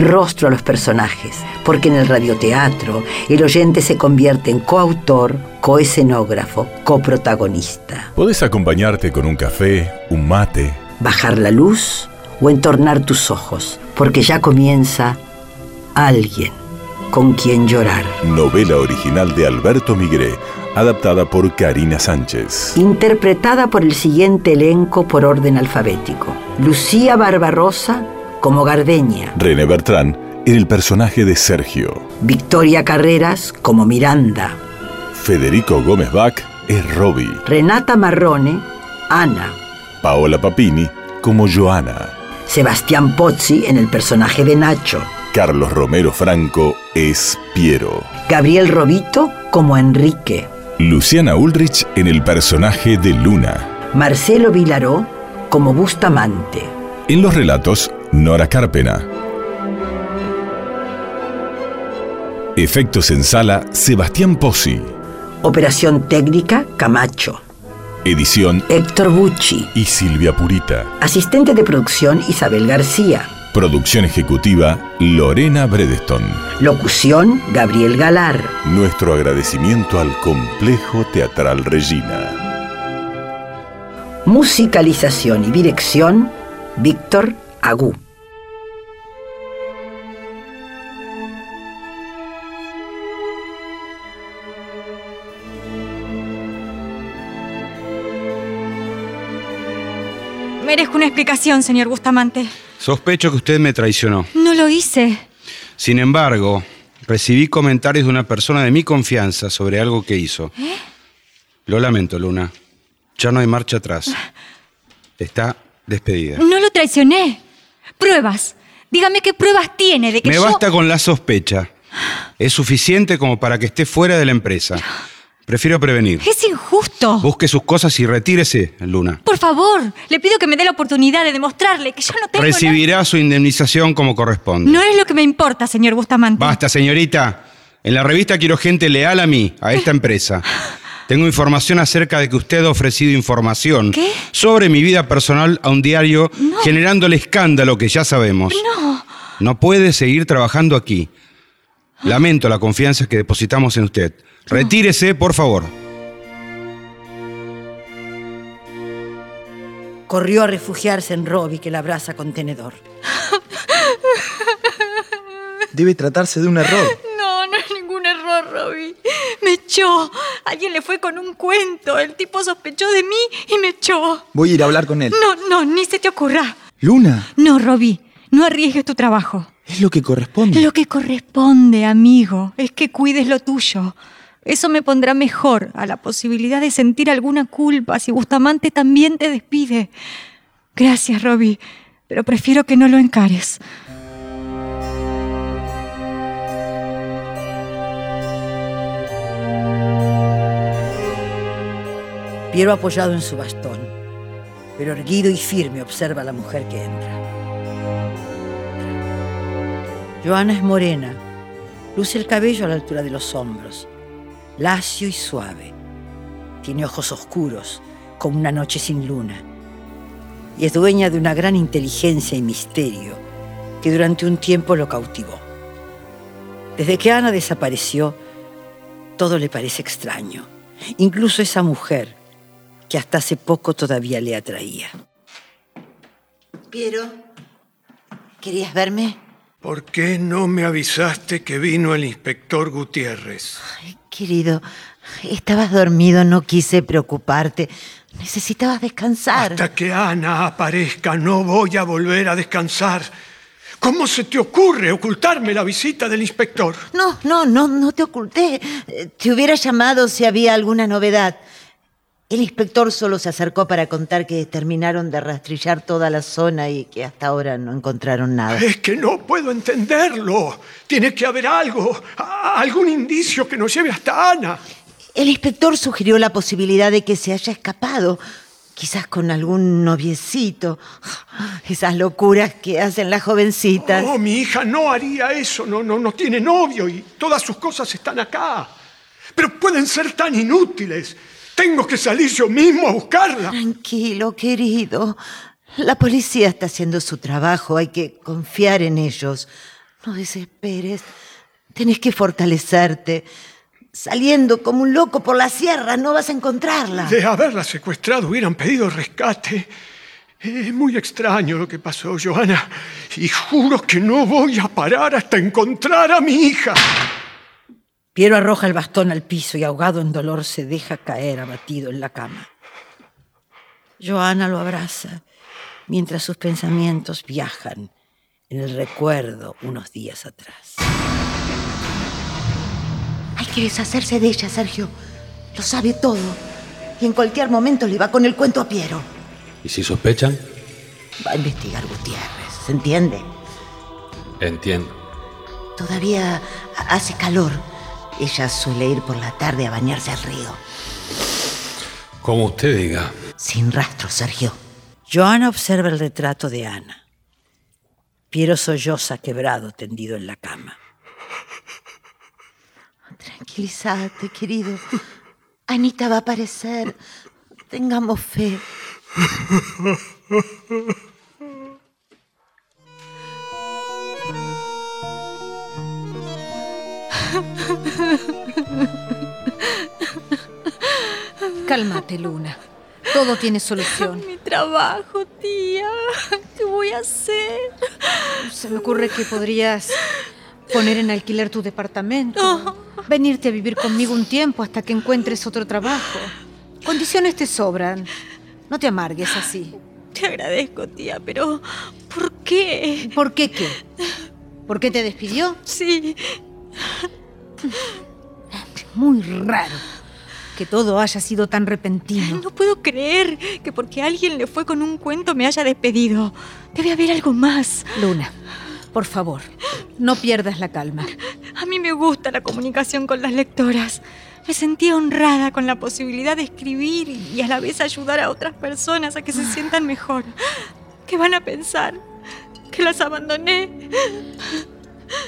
rostro a los personajes, porque en el radioteatro el oyente se convierte en coautor, coescenógrafo, coprotagonista. Podés acompañarte con un café, un mate, Bajar la luz o entornar tus ojos, porque ya comienza alguien con quien llorar. novela original de Alberto Migré, adaptada por Karina Sánchez. Interpretada por el siguiente elenco por orden alfabético. Lucía Barbarosa como Gardeña. René Bertrán en el personaje de Sergio. Victoria Carreras como Miranda. Federico Gómez Bach es Robbie. Renata Marrone, Ana. Paola Papini como Joana. Sebastián Pozzi en el personaje de Nacho. Carlos Romero Franco es Piero. Gabriel Robito como Enrique. Luciana Ulrich en el personaje de Luna. Marcelo Vilaró como Bustamante. En los relatos, Nora Carpena. Efectos en sala, Sebastián Pozzi. Operación técnica, Camacho. Edición Héctor Bucci. y Silvia Purita. Asistente de producción, Isabel García. Producción ejecutiva, Lorena Bredeston. Locución, Gabriel Galar. Nuestro agradecimiento al Complejo Teatral Regina. Musicalización y dirección, Víctor Agú. Merezco una explicación, señor Bustamante. Sospecho que usted me traicionó. No lo hice. Sin embargo, recibí comentarios de una persona de mi confianza sobre algo que hizo. Lo lamento, Luna. Ya no hay marcha atrás. Está despedida. No lo traicioné. Pruebas. Dígame qué pruebas tiene de que Me yo... basta con la sospecha. Es suficiente como para que esté fuera de la empresa. Prefiero prevenir. Es injusto. Busque sus cosas y retírese, Luna. Por favor, le pido que me dé la oportunidad de demostrarle que yo no tengo... Recibirá su indemnización como corresponde. No es lo que me importa, señor Bustamante. Basta, señorita. En la revista quiero gente leal a mí, a esta empresa. Tengo información acerca de que usted ha ofrecido información ¿Qué? sobre mi vida personal a un diario, generando el escándalo que ya sabemos. No. No puede seguir trabajando aquí. Lamento la confianza que depositamos en usted. Retírese, por favor. Corrió a refugiarse en Robbie que la abraza con tenedor. Debe tratarse de un error. No, no es ningún error, Robbie. Me echó. Alguien le fue con un cuento. El tipo sospechó de mí y me echó. Voy a ir a hablar con él. No, no, ni se te ocurra. Luna, No, Robbie, no arriesgues tu trabajo. es lo que corresponde. Lo que corresponde, amigo, es que cuides lo tuyo. Eso me pondrá mejor a la posibilidad de sentir alguna culpa si Bustamante también te despide. Gracias, Robbie, pero prefiero que no lo encares. Piero apoyado en su bastón, pero erguido y firme observa a la mujer que entra. Joana es morena, luce el cabello a la altura de los hombros, lacio y suave. Tiene ojos oscuros, como una noche sin luna, y es dueña de una gran inteligencia y misterio que durante un tiempo lo cautivó. Desde que Ana desapareció, todo le parece extraño, incluso esa mujer que hasta hace poco todavía le atraía. Piero, ¿querías verme? ¿Por qué no me avisaste que vino el inspector Gutiérrez? Querido, estabas dormido, no quise preocuparte. Necesitabas descansar. Hasta que Ana aparezca no voy a volver a descansar. ¿Cómo se te ocurre ocultarme la visita del inspector? No, no, no, no te oculté. Eh, Te hubiera llamado si había alguna novedad. El inspector solo se acercó para contar que terminaron de rastrillar toda la zona y que hasta ahora no encontraron nada. Es que no puedo entenderlo. Tiene que haber algo, algún indicio que nos lleve hasta Ana. El inspector sugirió la posibilidad de que se haya escapado, quizás con algún noviecito. Esas locuras que hacen las jovencitas. Oh, mi hija no haría eso, no, no, no tiene novio y todas sus cosas están acá. Pero pueden ser tan inútiles. Tengo que salir yo mismo a buscarla. Tranquilo, querido. La policía está haciendo su trabajo, hay que confiar en ellos. No desesperes. Tenés que fortalecerte. Saliendo como un loco por la sierra, no vas a encontrarla. De haberla secuestrado hubieran pedido rescate. Es muy extraño lo que pasó, Joana. Y juro que no voy a parar hasta encontrar a mi hija. Piero arroja el bastón al piso y ahogado en dolor se deja caer abatido en la cama. Joana lo abraza mientras sus pensamientos viajan en el recuerdo unos días atrás. Hay que deshacerse de ella, Sergio. Lo sabe todo. Y en cualquier momento le va con el cuento a Piero. ¿Y si sospechan? Va a investigar Gutiérrez, ¿se entiende? Entiendo. Todavía hace calor. Ella suele ir por la tarde a bañarse al río. Como usted diga. Sin rastro, Sergio. Joana observa el retrato de Ana. Piero solloza quebrado tendido en la cama. Tranquilízate, querido. Anita va a aparecer. Tengamos fe. Cálmate, Luna. Todo tiene solución. Mi trabajo, tía. ¿Qué voy a hacer? Se me ocurre que podrías poner en alquiler tu departamento. Venirte a vivir conmigo un tiempo hasta que encuentres otro trabajo. Condiciones te sobran. No te amargues así. Te agradezco, tía, pero ¿por qué? ¿Por qué qué? ¿Por qué te despidió? Sí, Muy raro que todo haya sido tan repentino. no puedo creer que porque alguien le fue con un cuento me haya despedido. Debe haber algo más. Luna, por favor, no pierdas la calma. A mí me gusta la comunicación con las lectoras. Me sentía honrada con la posibilidad de escribir y a la vez ayudar a otras personas a que se sientan mejor. ¿Qué van a pensar? ¿Que las abandoné?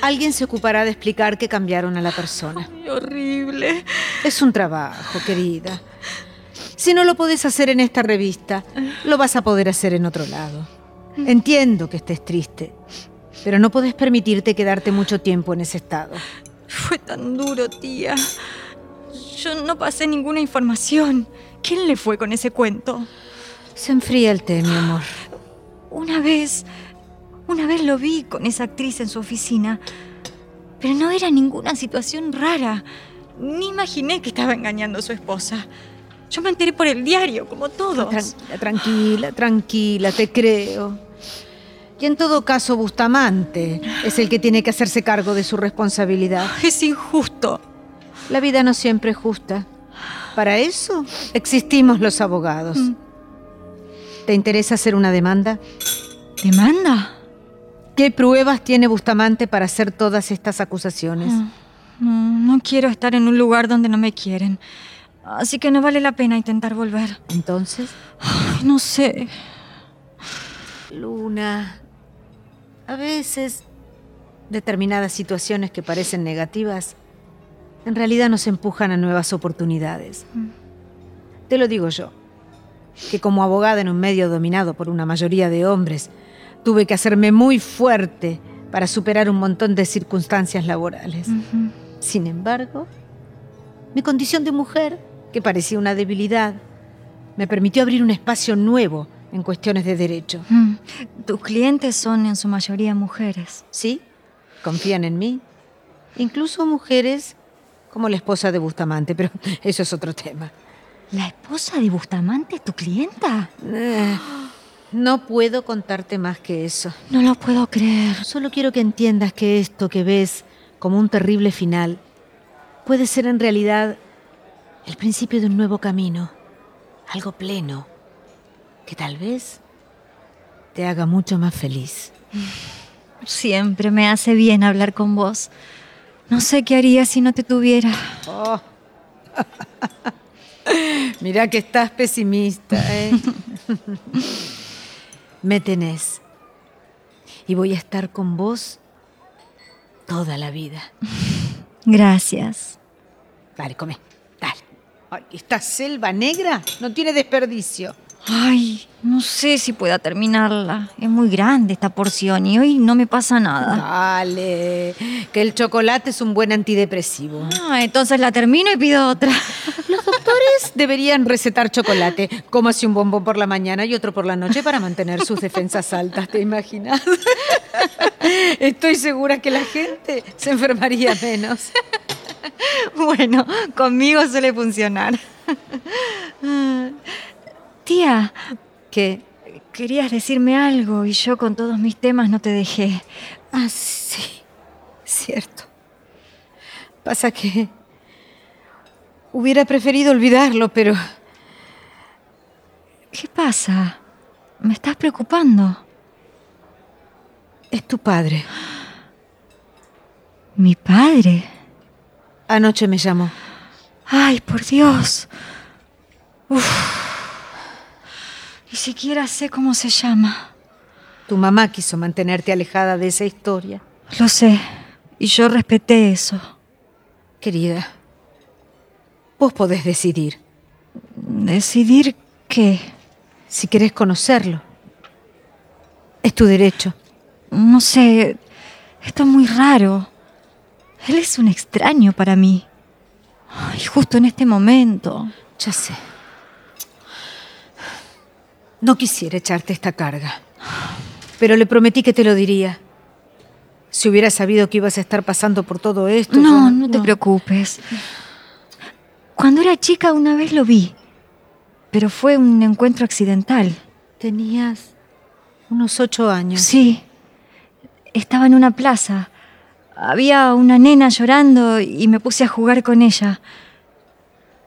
Alguien se ocupará de explicar que cambiaron a la persona. Ay, horrible. Es un trabajo, querida. Si no lo podés hacer en esta revista, lo vas a poder hacer en otro lado. Entiendo que estés triste, pero no podés permitirte quedarte mucho tiempo en ese estado. Fue tan duro, tía. Yo no pasé ninguna información. ¿Quién le fue con ese cuento? Se enfría el té, mi amor. Una vez, una vez lo vi con esa actriz en su oficina, pero no era ninguna situación rara. Ni imaginé que estaba engañando a su esposa. Yo me enteré por el diario, como todos. Tranquila, tranquila, tranquila, te creo. Y en todo caso, Bustamante es el que tiene que hacerse cargo de su responsabilidad. Es injusto. La vida no siempre es justa. Para eso existimos los abogados. ¿Te interesa hacer una demanda? ¿Demanda? ¿Qué pruebas tiene Bustamante para hacer todas estas acusaciones? No, no quiero estar en un lugar donde no me quieren. Así que no vale la pena intentar volver. Entonces, Ay, no sé. Luna, a veces determinadas situaciones que parecen negativas en realidad nos empujan a nuevas oportunidades. Te lo digo yo, que como abogada en un medio dominado por una mayoría de hombres, tuve que hacerme muy fuerte para superar un montón de circunstancias laborales. Sin embargo, mi condición de mujer, que parecía una debilidad, me permitió abrir un espacio nuevo en cuestiones de derecho. Mm. Tus clientes son en su mayoría mujeres. Sí, confían en mí. Incluso mujeres como la esposa de Bustamante, pero eso es otro tema. ¿La esposa de Bustamante es tu clienta? Eh, no puedo contarte más que eso. No lo puedo creer. Solo quiero que entiendas que esto que ves como un terrible final puede ser en realidad el principio de un nuevo camino. Algo pleno. Que tal vez te haga mucho más feliz. Siempre me hace bien hablar con vos. No sé qué haría si no te tuviera. Oh. Mira que estás pesimista, ¿eh? Me tenés. Y voy a estar con vos toda la vida. Gracias. Dale, come. Dale. Ay, esta selva negra no tiene desperdicio. Ay, no sé si pueda terminarla. Es muy grande esta porción y hoy no me pasa nada. Dale, que el chocolate es un buen antidepresivo. Ah, entonces la termino y pido otra. Los deberían recetar chocolate, como así un bombón por la mañana y otro por la noche para mantener sus defensas altas, ¿te imaginas? Estoy segura que la gente se enfermaría menos. Bueno, conmigo suele funcionar. Tía, ¿Qué? querías decirme algo y yo con todos mis temas no te dejé. Ah, sí, cierto. Pasa que hubiera preferido olvidarlo, pero ¿Qué pasa? Me estás preocupando. es tu padre. ¿Mi padre? Anoche me llamó. Ay, por Dios. Uf. Ni siquiera sé cómo se llama. Tu mamá quiso mantenerte alejada de esa historia. Lo sé. Y yo respeté eso. Querida, vos podés decidir ¿Decidir qué? si querés conocerlo. Es tu derecho. No sé. Esto es muy raro. Él es un extraño para mí. Y justo en este momento. Ya sé. No quisiera echarte esta carga, pero le prometí que te lo diría. Si hubiera sabido que ibas a estar pasando por todo esto. No, yo- no te preocupes. Cuando era chica una vez lo vi, pero fue un encuentro accidental. Tenías unos ocho años. Sí, estaba en una plaza. Había una nena llorando y me puse a jugar con ella.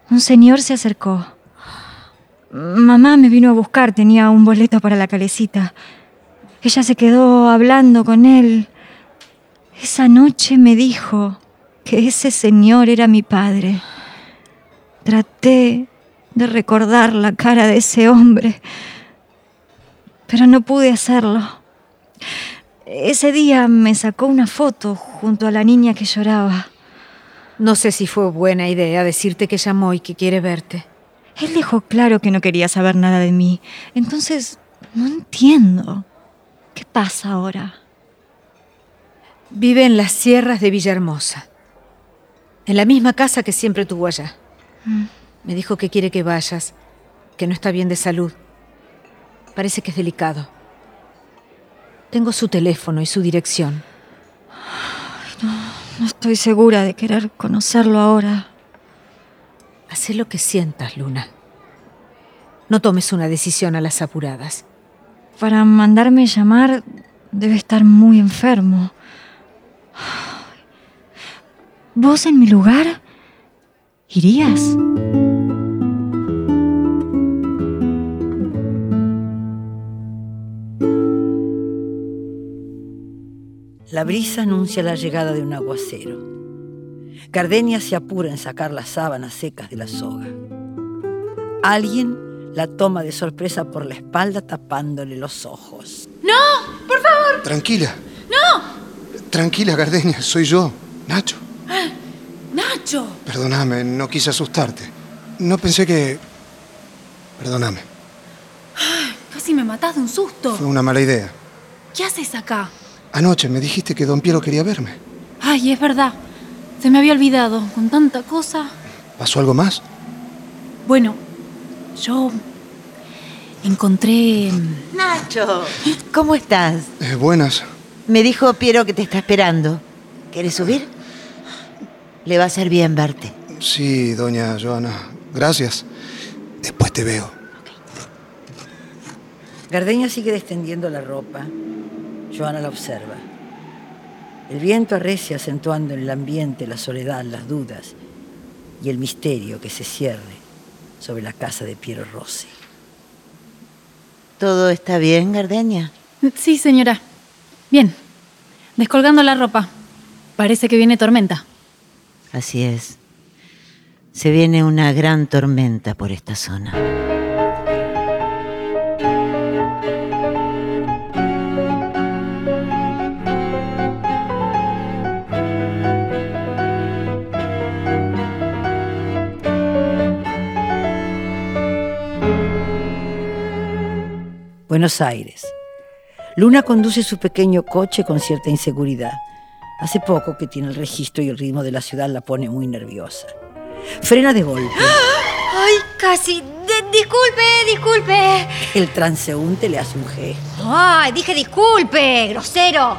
Un señor se acercó. Mamá me vino a buscar, tenía un boleto para la calecita. Ella se quedó hablando con él. Esa noche me dijo que ese señor era mi padre. Traté de recordar la cara de ese hombre, pero no pude hacerlo. Ese día me sacó una foto junto a la niña que lloraba. No sé si fue buena idea decirte que llamó y que quiere verte. Él dejó claro que no quería saber nada de mí. Entonces, no entiendo. ¿Qué pasa ahora? Vive en las sierras de Villahermosa. En la misma casa que siempre tuvo allá. Me dijo que quiere que vayas, que no está bien de salud. Parece que es delicado. Tengo su teléfono y su dirección. No estoy segura de querer conocerlo ahora. Haz lo que sientas, Luna. No tomes una decisión a las apuradas. Para mandarme llamar debe estar muy enfermo. ¿Vos en mi lugar? ¿Irías? La brisa anuncia la llegada de un aguacero. Gardenia se apura en sacar las sábanas secas de la soga. Alguien la toma de sorpresa por la espalda tapándole los ojos. ¡No! ¡Por favor! Tranquila. ¡No! Tranquila, Gardenia, soy yo, Nacho. ¡Nacho! Perdóname, no quise asustarte. No pensé que... Perdóname, Casi me matás de un susto. fue una mala idea. ¿Qué haces acá? Anoche me dijiste que don Piero quería verme. Ay, es verdad. Se me había olvidado. Con tanta cosa. ¿Pasó algo más? Bueno, yo encontré... mm, Nacho, ¿cómo estás? Eh, buenas. Me dijo Piero que te está esperando. ¿Quieres subir? Le va a hacer bien verte. Sí, doña Joana. Gracias. Después te veo. Gardenia sigue descendiendo la ropa. Joana la observa. El viento arrecia acentuando en el ambiente la soledad, las dudas y el misterio que se cierre sobre la casa de Piero Rossi. ¿Todo está bien, Gardenia? Sí, señora. Bien. Descolgando la ropa. Parece que viene tormenta. Así es. Se viene una gran tormenta por esta zona. Buenos Aires. Luna conduce su pequeño coche con cierta inseguridad. Hace poco que tiene el registro y el ritmo de la ciudad la pone muy nerviosa. Frena de golpe. ¡Ay, casi! De- disculpe, disculpe. El transeúnte le hace un gesto. ¡Ay, dije disculpe, grosero!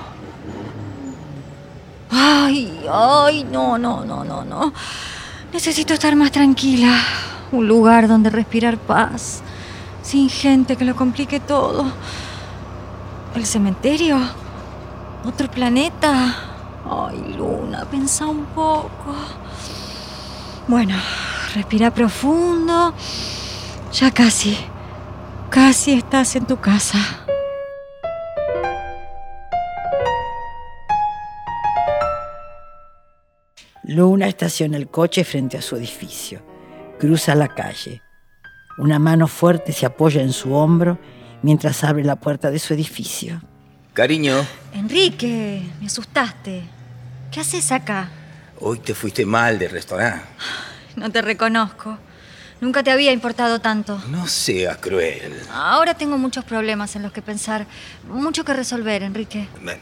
¡Ay, ay, no, no, no, no, no! Necesito estar más tranquila. Un lugar donde respirar paz. Sin gente que lo complique todo. ¿El cementerio? ¿Otro planeta? Ay, Luna, pensa un poco. Bueno, respira profundo. Ya casi. Casi estás en tu casa. Luna estaciona el coche frente a su edificio. Cruza la calle. Una mano fuerte se apoya en su hombro mientras abre la puerta de su edificio. Cariño, Enrique, me asustaste. ¿Qué haces acá? hoy te fuiste mal del restaurante. No te reconozco. Nunca te había importado tanto. No seas cruel. Ahora tengo muchos problemas en los que pensar. Mucho que resolver, Enrique. Me,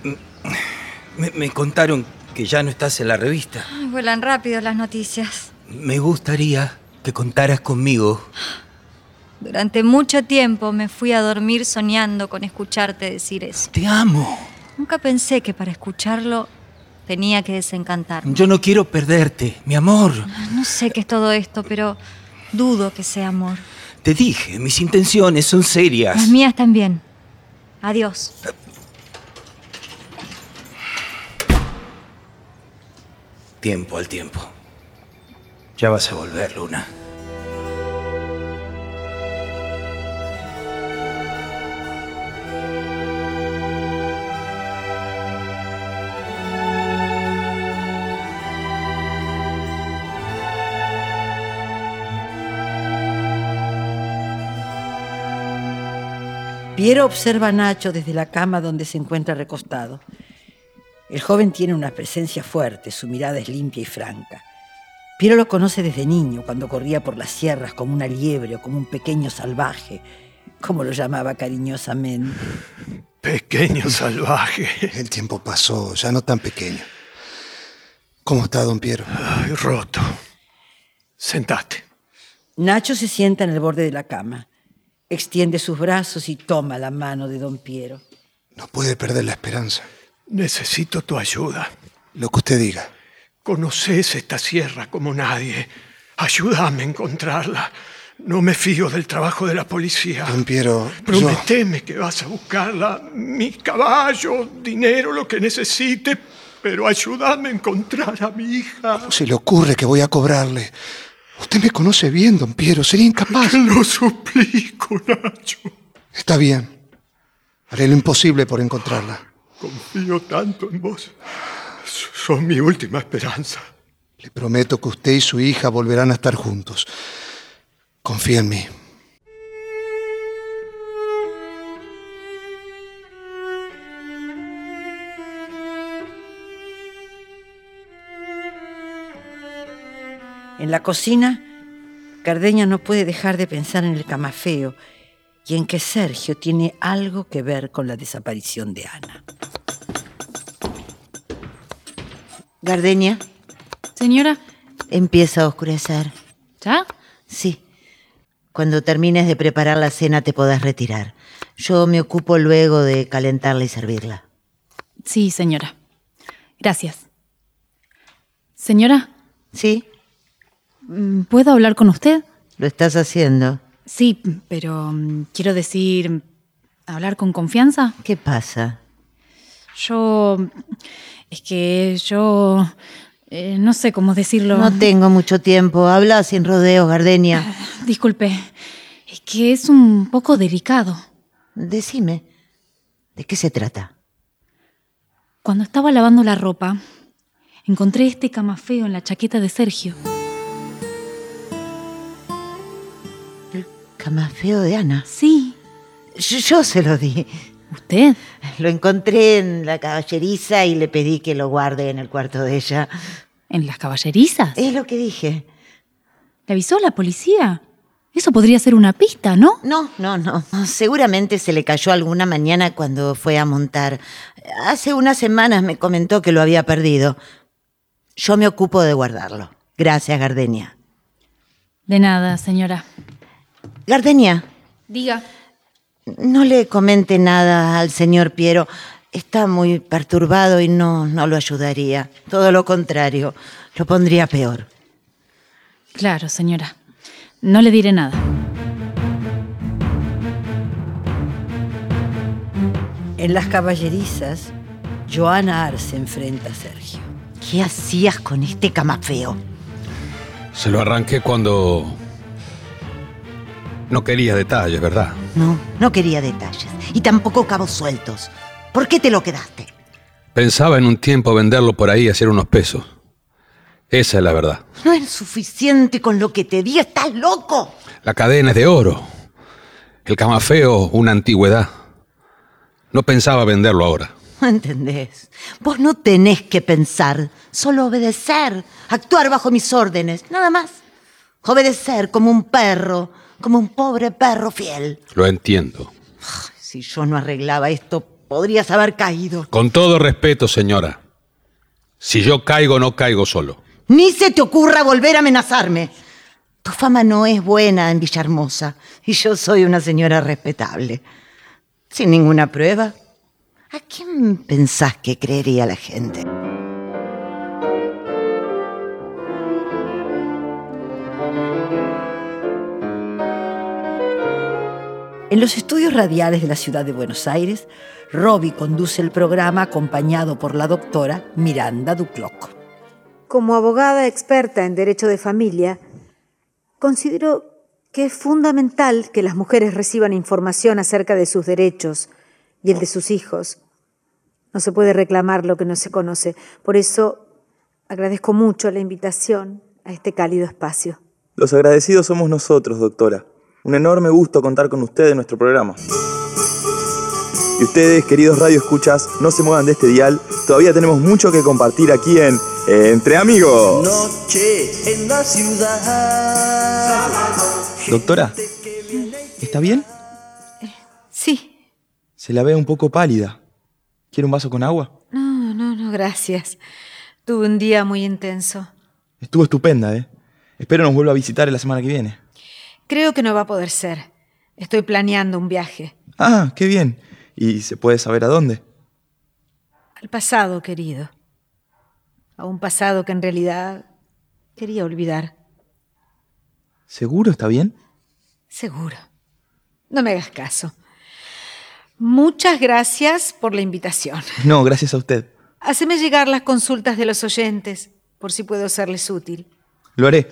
me- me contaron que ya no estás en la revista. Ay, vuelan rápido las noticias. Me gustaría que contaras conmigo. Durante mucho tiempo me fui a dormir soñando con escucharte decir eso. Te amo. Nunca pensé que para escucharlo tenía que desencantarme. Yo no quiero perderte, mi amor. No sé qué es todo esto, pero dudo que sea amor. Te dije, mis intenciones son serias. Las mías también. Adiós. Tiempo al tiempo. Ya vas a volver, Luna. Piero observa a Nacho desde la cama donde se encuentra recostado. El joven tiene una presencia fuerte, su mirada es limpia y franca. Piero lo conoce desde niño, cuando corría por las sierras como una liebre o como un pequeño salvaje, como lo llamaba cariñosamente. Pequeño salvaje. El tiempo pasó, ya no tan pequeño. ¿Cómo está, don Piero? Ay, roto. Sentate. Nacho se sienta en el borde de la cama, extiende sus brazos y toma la mano de don Piero. No puede perder la esperanza. Necesito tu ayuda. Lo que usted diga. Conoces esta sierra como nadie. Ayúdame a encontrarla. No me fío del trabajo de la policía. Don Piero, yo... Prometeme que vas a buscarla. Mi caballo, dinero, lo que necesite. Pero ayúdame a encontrar a mi hija. ¿Cómo se le ocurre que voy a cobrarle? Usted me conoce bien, don Piero. Sería incapaz. Te lo suplico, Nacho. Está bien. Haré lo imposible por encontrarla. Confío tanto en vos. Son mi última esperanza. Le prometo que usted y su hija volverán a estar juntos. Confía en mí. En la cocina, Cardeña no puede dejar de pensar en el camafeo y en que Sergio tiene algo que ver con la desaparición de Ana. Gardenia, Señora, empieza a oscurecer. ¿ya? Sí. Cuando termines de preparar la cena te podrás retirar. Yo me ocupo luego de calentarla y servirla. Sí, señora. Gracias. Señora, ¿Sí? Mm, ¿puedo hablar con usted? ¿Lo estás haciendo? Sí, pero mm, quiero decir, hablar con confianza. ¿Qué pasa? Yo... Es que yo... Eh, no sé cómo decirlo. No tengo mucho tiempo. Habla sin rodeos, Gardenia. Disculpe. Es que es un poco delicado. Decime, ¿de qué se trata? Cuando estaba lavando la ropa, encontré este camafeo en la chaqueta de Sergio. Camafeo de Ana? Sí. Yo, yo se lo di. ¿Usted? Lo encontré en la caballeriza y le pedí que lo guarde en el cuarto de ella. ¿En las caballerizas? Es lo que dije. ¿Le avisó a la policía? Eso podría ser una pista, ¿no? No, no, no. Seguramente se le cayó alguna mañana cuando fue a montar. Hace unas semanas me comentó que lo había perdido. Yo me ocupo de guardarlo. Gracias, Gardenia. De nada, señora. Gardenia, Diga. no le comente nada al señor Piero. Está muy perturbado y no, no lo ayudaría. Todo lo contrario, lo pondría peor. Claro, señora. No le diré nada. En las caballerizas, Joana Arce enfrenta a Sergio. ¿Qué hacías con este camafeo? Se lo arranqué cuando... No quería detalles, ¿verdad? No, no quería detalles. Y tampoco cabos sueltos. ¿Por qué te lo quedaste? Pensaba en un tiempo venderlo por ahí y hacer unos pesos. Esa es la verdad. No es suficiente con lo que te di. ¿Estás loco? La cadena es de oro. El camafeo, una antigüedad. No pensaba venderlo ahora. No entendés. Vos no tenés que pensar, solo obedecer, actuar bajo mis órdenes, nada más. Obedecer como un perro, como un pobre perro fiel. Lo entiendo. Si yo no arreglaba esto, podrías haber caído. Con todo respeto, señora. Si yo caigo, no caigo solo. Ni se te ocurra volver a amenazarme. Tu fama no es buena en Villahermosa y yo soy una señora respetable. Sin ninguna prueba. ¿A quién pensás que creería la gente? En los estudios radiales de la ciudad de Buenos Aires, Robbie conduce el programa acompañado por la doctora Miranda Ducloc. Como abogada experta en derecho de familia, considero que es fundamental que las mujeres reciban información acerca de sus derechos y el de sus hijos. No se puede reclamar lo que no se conoce. Por eso agradezco mucho la invitación a este cálido espacio. Los agradecidos somos nosotros, doctora. Un enorme gusto contar con usted en nuestro programa. Y ustedes, queridos radioescuchas, no se muevan de este dial. Todavía tenemos mucho que compartir aquí en eh, Entre Amigos. Noche en la ciudad. Doctora, ¿está bien? Sí. Se la ve un poco pálida. ¿Quiere un vaso con agua? No, no, no, gracias. Tuve un día muy intenso. Estuvo estupenda, ¿eh? Espero nos vuelva a visitar la semana que viene. Creo que no va a poder ser. Estoy planeando un viaje. Ah, qué bien. ¿Y se puede saber a dónde? Al pasado, querido. A un pasado que en realidad quería olvidar. ¿Seguro está bien? Seguro. No me hagas caso. Muchas gracias por la invitación. No, gracias a usted. Haceme llegar las consultas de los oyentes, por si puedo serles útil. Lo haré.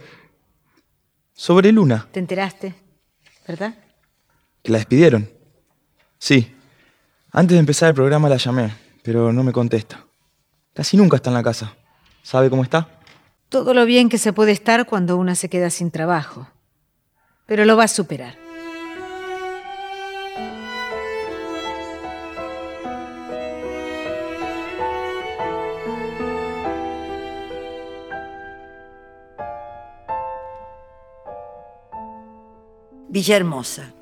Sobre Luna, ¿Te enteraste? ¿Verdad? que la despidieron. Sí. Antes de empezar el programa la llamé, pero no me contesta. Casi nunca está en la casa. ¿Sabe cómo está? Todo lo bien que se puede estar cuando una se queda sin trabajo. Pero lo va a superar. Villahermosa.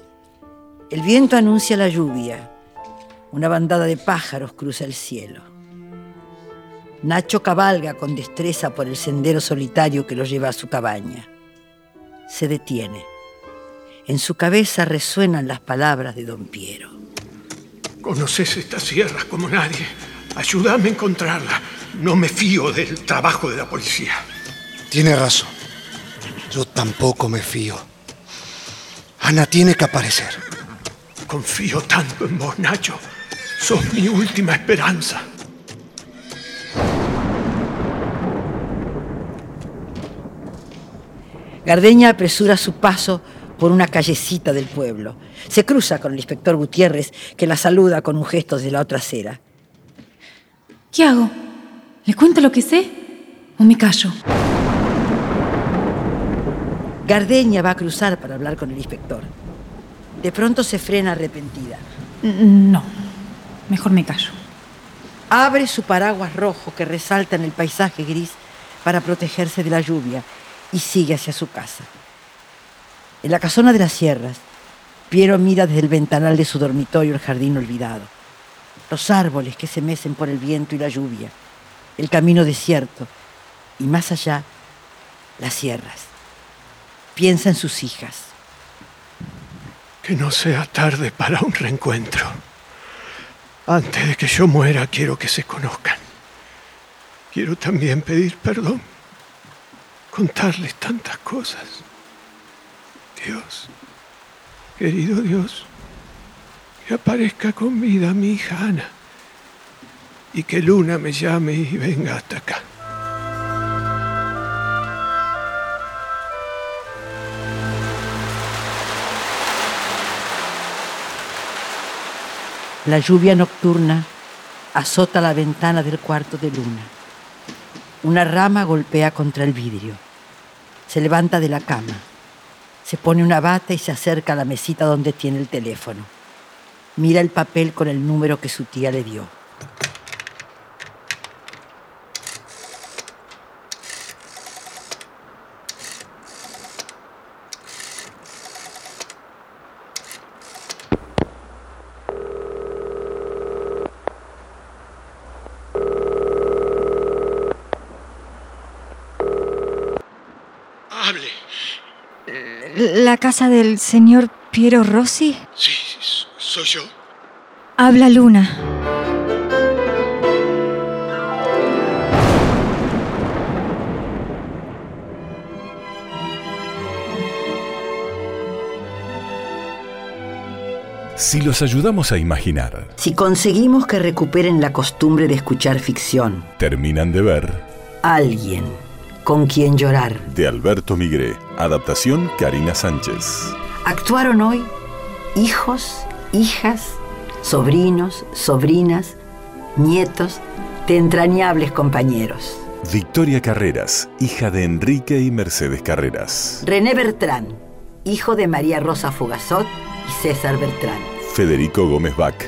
El viento anuncia la lluvia. Una bandada de pájaros cruza el cielo. Nacho cabalga con destreza por el sendero solitario que lo lleva a su cabaña. Se detiene. En su cabeza resuenan las palabras de don Piero. Conoces estas sierras como nadie. Ayúdame a encontrarla. No me fío del trabajo de la policía. Tiene razón. Yo tampoco me fío. Ana tiene que aparecer. Confío tanto en vos, Nacho. Sos mi última esperanza. Gardeña apresura su paso por una callecita del pueblo. Se cruza con el inspector Gutiérrez, que la saluda con un gesto de la otra acera. ¿Qué hago? ¿Le cuento lo que sé o me callo? Gardeña va a cruzar para hablar con el inspector. De pronto se frena arrepentida. No, mejor me callo. Abre su paraguas rojo que resalta en el paisaje gris para protegerse de la lluvia y sigue hacia su casa. En la casona de las sierras, Piero mira desde el ventanal de su dormitorio el jardín olvidado. Los árboles que se mecen por el viento y la lluvia, el camino desierto y más allá, las sierras. Piensa en sus hijas. Que no sea tarde para un reencuentro. Antes de que yo muera quiero que se conozcan. Quiero también pedir perdón. Contarles tantas cosas. Dios, querido Dios, que aparezca con vida mi hija Ana y que Luna me llame y venga hasta acá. La lluvia nocturna azota la ventana del cuarto de Luna. Una rama golpea contra el vidrio. Se levanta de la cama. Se pone una bata y se acerca a la mesita donde tiene el teléfono. Mira el papel con el número que su tía le dio. ¿La casa del señor Piero Rossi? Sí, soy yo. Habla Luna. Si los ayudamos a imaginar, Si conseguimos que recuperen la costumbre de escuchar ficción, terminan de ver alguien con quien llorar. de Alberto Migré, adaptación Karina Sánchez. Actuaron hoy hijos, hijas, sobrinos, sobrinas, nietos de entrañables compañeros. Victoria Carreras, hija de Enrique y Mercedes Carreras. René Bertrán, hijo de María Rosa Fugazot y César Bertrán. Federico Gómez Bach,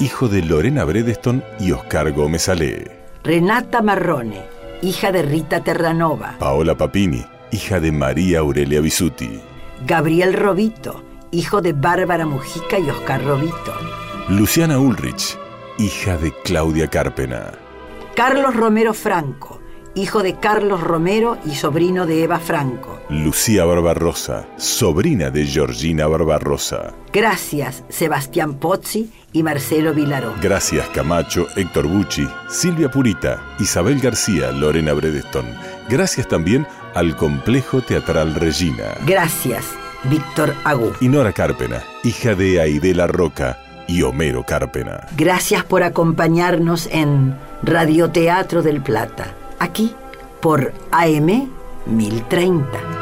hijo de Lorena Bredeston y Oscar Gómez Ale. Renata Marrone, hija de Rita Terranova. Paola Papini, hija de María Aurelia Bisuti. Gabriel Robito, hijo de Bárbara Mujica y Oscar Robito. Luciana Ulrich, hija de Claudia Carpena. Carlos Romero Franco, hijo de Carlos Romero y sobrino de Eva Franco. Lucía Barbarosa, sobrina de Georgina Barbarosa. Gracias, Sebastián Pozzi y Marcelo Vilaró. Gracias Camacho, Héctor Bucci, Silvia Purita, Isabel García, Lorena Bredeston. Gracias también al Complejo Teatral Regina. Gracias, Víctor Agú. Y Nora Carpena, hija de Aidela Roca y Homero Carpena. Gracias por acompañarnos en Radioteatro del Plata, aquí por AM 1030.